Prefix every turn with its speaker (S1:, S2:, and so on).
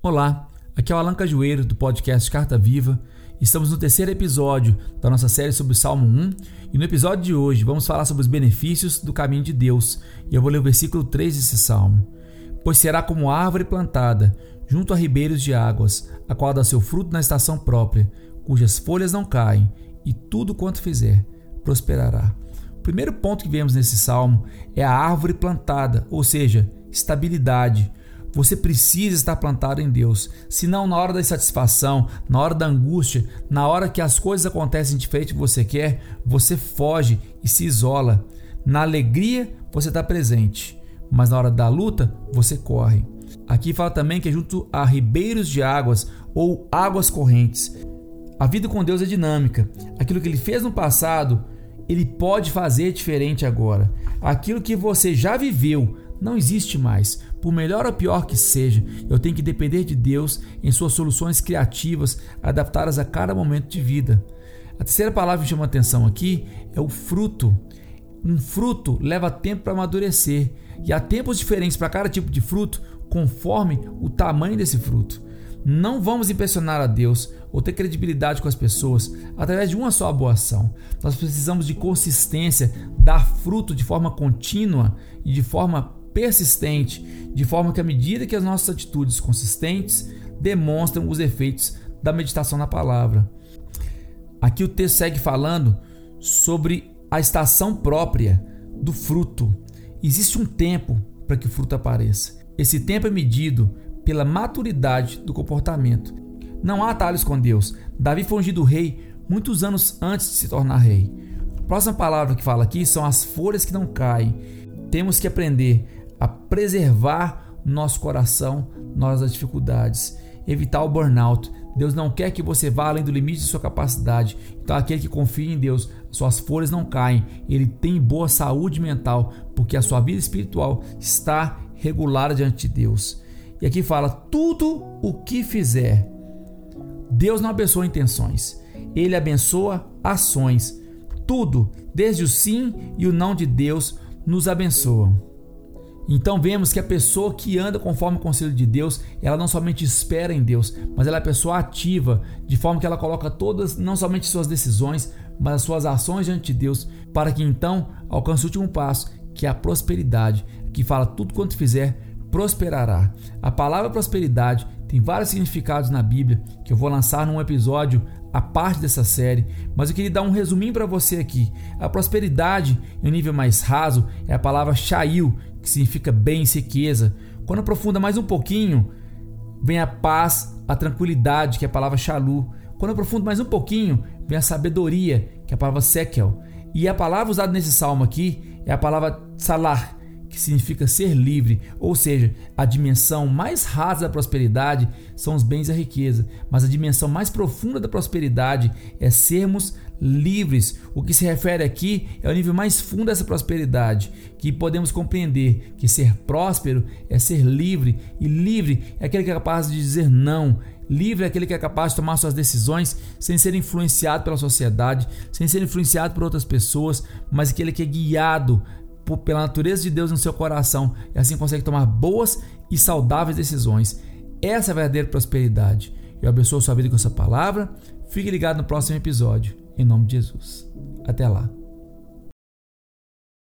S1: Olá, aqui é o Alan Cajueiro do podcast Carta Viva. Estamos no terceiro episódio da nossa série sobre o Salmo 1 e no episódio de hoje vamos falar sobre os benefícios do caminho de Deus. E eu vou ler o versículo 3 desse salmo. Pois será como árvore plantada junto a ribeiros de águas, a qual dá seu fruto na estação própria, cujas folhas não caem, e tudo quanto fizer prosperará. O primeiro ponto que vemos nesse salmo é a árvore plantada, ou seja, estabilidade. Você precisa estar plantado em Deus. Senão, na hora da insatisfação, na hora da angústia, na hora que as coisas acontecem diferente do que você quer, você foge e se isola. Na alegria, você está presente, mas na hora da luta, você corre. Aqui fala também que é junto a ribeiros de águas ou águas correntes. A vida com Deus é dinâmica. Aquilo que ele fez no passado, ele pode fazer diferente agora. Aquilo que você já viveu não existe mais. Por melhor ou pior que seja, eu tenho que depender de Deus em suas soluções criativas, adaptadas a cada momento de vida. A terceira palavra que chama atenção aqui é o fruto. Um fruto leva tempo para amadurecer e há tempos diferentes para cada tipo de fruto, conforme o tamanho desse fruto. Não vamos impressionar a Deus ou ter credibilidade com as pessoas através de uma só boa ação. Nós precisamos de consistência, dar fruto de forma contínua e de forma persistente, de forma que à medida que as nossas atitudes consistentes demonstram os efeitos da meditação na palavra. Aqui o texto segue falando sobre a estação própria do fruto. Existe um tempo para que o fruto apareça. Esse tempo é medido pela maturidade do comportamento. Não há atalhos com Deus. Davi foi ungido rei muitos anos antes de se tornar rei. A próxima palavra que fala aqui são as folhas que não caem. Temos que aprender a preservar nosso coração nas dificuldades, evitar o burnout. Deus não quer que você vá além do limite de sua capacidade. Então, aquele que confia em Deus, suas folhas não caem, ele tem boa saúde mental, porque a sua vida espiritual está regulada diante de Deus. E aqui fala: tudo o que fizer. Deus não abençoa intenções, ele abençoa ações. Tudo, desde o sim e o não de Deus, nos abençoam. Então vemos que a pessoa que anda conforme o conselho de Deus, ela não somente espera em Deus, mas ela é pessoa ativa, de forma que ela coloca todas, não somente suas decisões, mas as suas ações diante de Deus, para que então alcance o último passo, que é a prosperidade, que fala tudo quanto fizer prosperará. A palavra prosperidade tem vários significados na Bíblia que eu vou lançar num episódio a parte dessa série, mas eu queria dar um resuminho para você aqui. A prosperidade, em um nível mais raso, é a palavra shail, que significa bem, riqueza. Quando aprofunda mais um pouquinho, vem a paz, a tranquilidade, que é a palavra shalu. Quando aprofundo mais um pouquinho, vem a sabedoria, que é a palavra sekel. E a palavra usada nesse salmo aqui é a palavra salar, que significa ser livre, ou seja, a dimensão mais rasa da prosperidade são os bens e a riqueza, mas a dimensão mais profunda da prosperidade é sermos livres. O que se refere aqui é o nível mais fundo dessa prosperidade, que podemos compreender que ser próspero é ser livre, e livre é aquele que é capaz de dizer não. Livre é aquele que é capaz de tomar suas decisões sem ser influenciado pela sociedade, sem ser influenciado por outras pessoas, mas aquele que é guiado pela natureza de Deus no seu coração e assim consegue tomar boas e saudáveis decisões. Essa é a verdadeira prosperidade. Eu abençoo sua vida com essa palavra. Fique ligado no próximo episódio. Em nome de Jesus. Até lá.